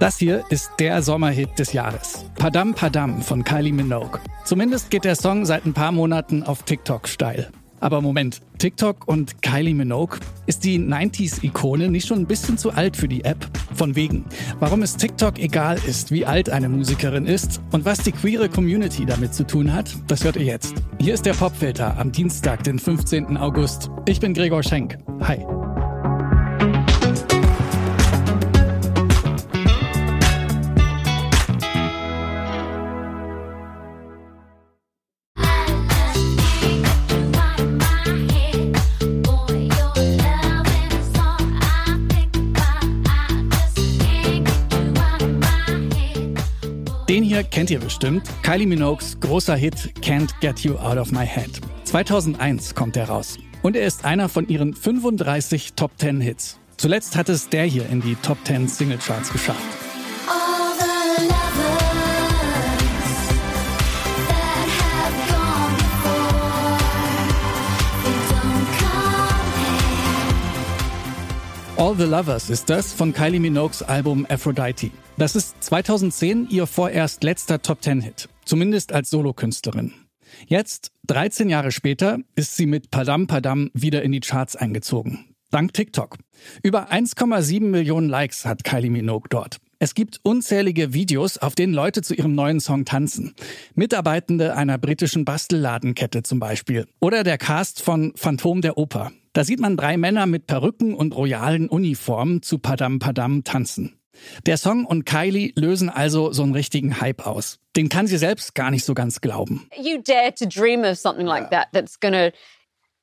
Das hier ist der Sommerhit des Jahres. Padam Padam von Kylie Minogue. Zumindest geht der Song seit ein paar Monaten auf TikTok steil. Aber Moment, TikTok und Kylie Minogue? Ist die 90s-Ikone nicht schon ein bisschen zu alt für die App? Von wegen. Warum es TikTok egal ist, wie alt eine Musikerin ist und was die queere Community damit zu tun hat, das hört ihr jetzt. Hier ist der Popfilter am Dienstag, den 15. August. Ich bin Gregor Schenk. Hi. Kennt ihr bestimmt. Kylie Minogues großer Hit Can't Get You Out of My Head. 2001 kommt er raus. Und er ist einer von ihren 35 Top 10 Hits. Zuletzt hat es der hier in die Top 10 Singlecharts geschafft. All the Lovers ist das von Kylie Minogues Album Aphrodite. Das ist 2010 ihr vorerst letzter Top 10 Hit, zumindest als Solokünstlerin. Jetzt, 13 Jahre später, ist sie mit Padam Padam wieder in die Charts eingezogen. Dank TikTok. Über 1,7 Millionen Likes hat Kylie Minogue dort. Es gibt unzählige Videos, auf denen Leute zu ihrem neuen Song tanzen. Mitarbeitende einer britischen Bastelladenkette zum Beispiel. Oder der Cast von Phantom der Oper. Da sieht man drei Männer mit Perücken und royalen Uniformen zu Padam Padam tanzen. Der Song und Kylie lösen also so einen richtigen Hype aus. Den kann sie selbst gar nicht so ganz glauben. You dare to dream of something like that that's gonna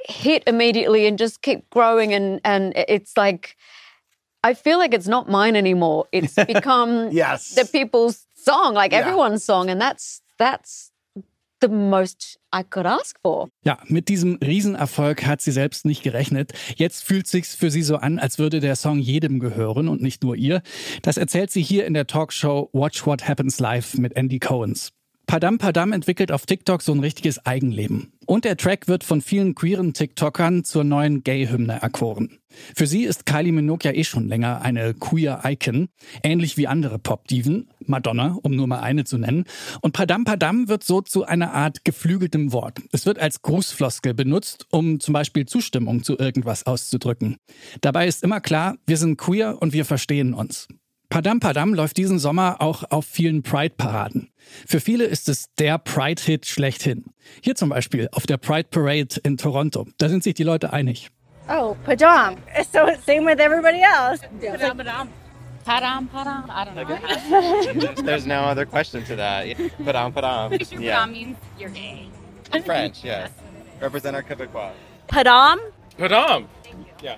hit immediately and just keep growing and and it's like I feel like it's not mine anymore. It's become yes. the people's song, like Yeah. everyone's song and that's that's the most I could ask for. Ja, mit diesem Riesenerfolg hat sie selbst nicht gerechnet. Jetzt fühlt sich's für sie so an, als würde der Song jedem gehören und nicht nur ihr. Das erzählt sie hier in der Talkshow Watch What Happens Live mit Andy Cohens. Padam Padam entwickelt auf TikTok so ein richtiges Eigenleben. Und der Track wird von vielen queeren TikTokern zur neuen Gay-Hymne erkoren. Für sie ist Kylie Minogue ja eh schon länger eine queer Icon, ähnlich wie andere Pop-Diven, Madonna, um nur mal eine zu nennen. Und Padam Padam wird so zu einer Art geflügeltem Wort. Es wird als Grußfloskel benutzt, um zum Beispiel Zustimmung zu irgendwas auszudrücken. Dabei ist immer klar, wir sind queer und wir verstehen uns. Padam Padam läuft diesen Sommer auch auf vielen Pride-Paraden. Für viele ist es der Pride-Hit schlechthin. Hier zum Beispiel auf der Pride Parade in Toronto. Da sind sich die Leute einig. Oh, pajam. So same with everybody else. Padam, padam. Padam, padam. I don't know. There's no other question to that. Padam, padam. Padam Yeah. means you're gay. French, yes. Represent our Quebecois. Padam. Padam! Yeah.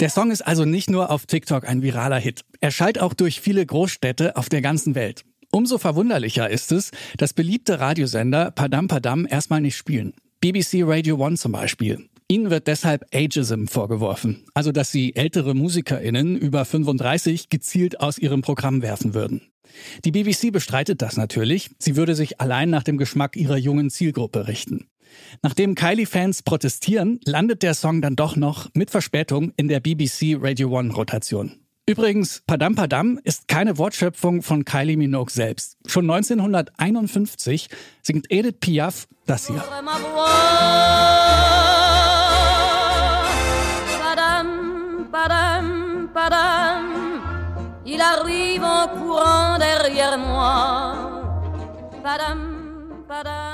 Der Song ist also nicht nur auf TikTok ein viraler Hit. Er schallt auch durch viele Großstädte auf der ganzen Welt. Umso verwunderlicher ist es, dass beliebte Radiosender Padam Padam erstmal nicht spielen. BBC Radio One zum Beispiel. Ihnen wird deshalb Ageism vorgeworfen, also dass sie ältere MusikerInnen über 35 gezielt aus ihrem Programm werfen würden. Die BBC bestreitet das natürlich. Sie würde sich allein nach dem Geschmack ihrer jungen Zielgruppe richten. Nachdem Kylie-Fans protestieren, landet der Song dann doch noch mit Verspätung in der BBC Radio One Rotation. Übrigens, Padam Padam ist keine Wortschöpfung von Kylie Minogue selbst. Schon 1951 singt Edith Piaf das hier. Padam, padam, padam, il arrive en courant derrière moi. Padam, padam.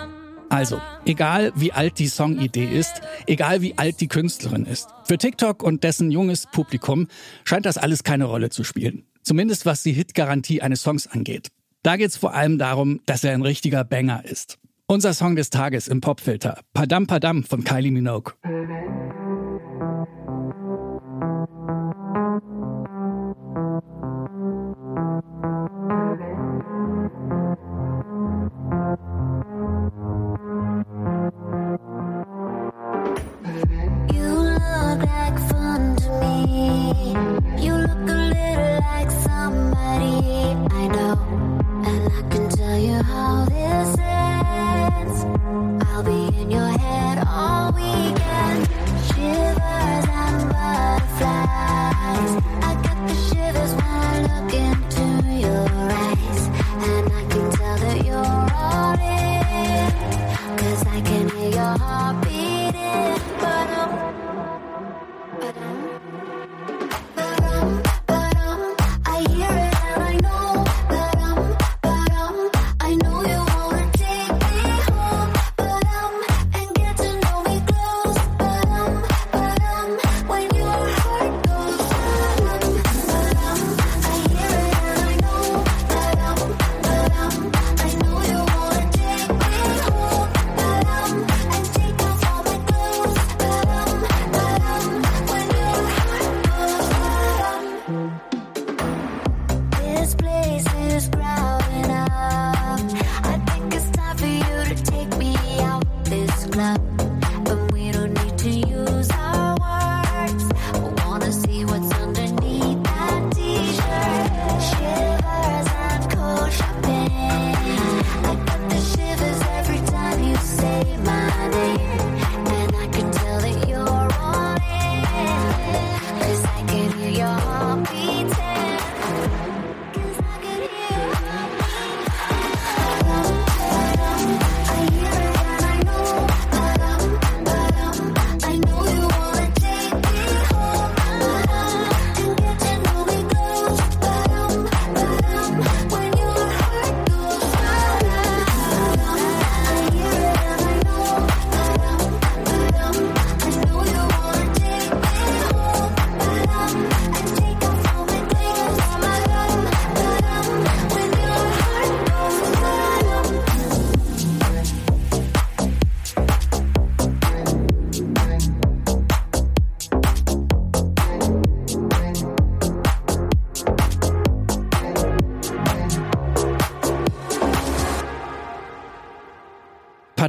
Also, egal wie alt die Songidee ist, egal wie alt die Künstlerin ist, für TikTok und dessen junges Publikum scheint das alles keine Rolle zu spielen. Zumindest was die Hitgarantie eines Songs angeht. Da geht's vor allem darum, dass er ein richtiger Banger ist. Unser Song des Tages im Popfilter, Padam Padam von Kylie Minogue.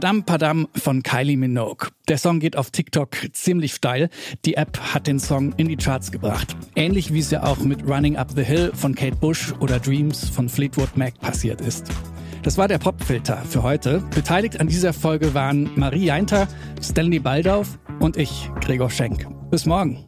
Padam Padam von Kylie Minogue. Der Song geht auf TikTok ziemlich steil. Die App hat den Song in die Charts gebracht. Ähnlich wie es ja auch mit Running Up the Hill von Kate Bush oder Dreams von Fleetwood Mac passiert ist. Das war der Popfilter für heute. Beteiligt an dieser Folge waren Marie Jainter, Stanley Baldauf und ich, Gregor Schenk. Bis morgen.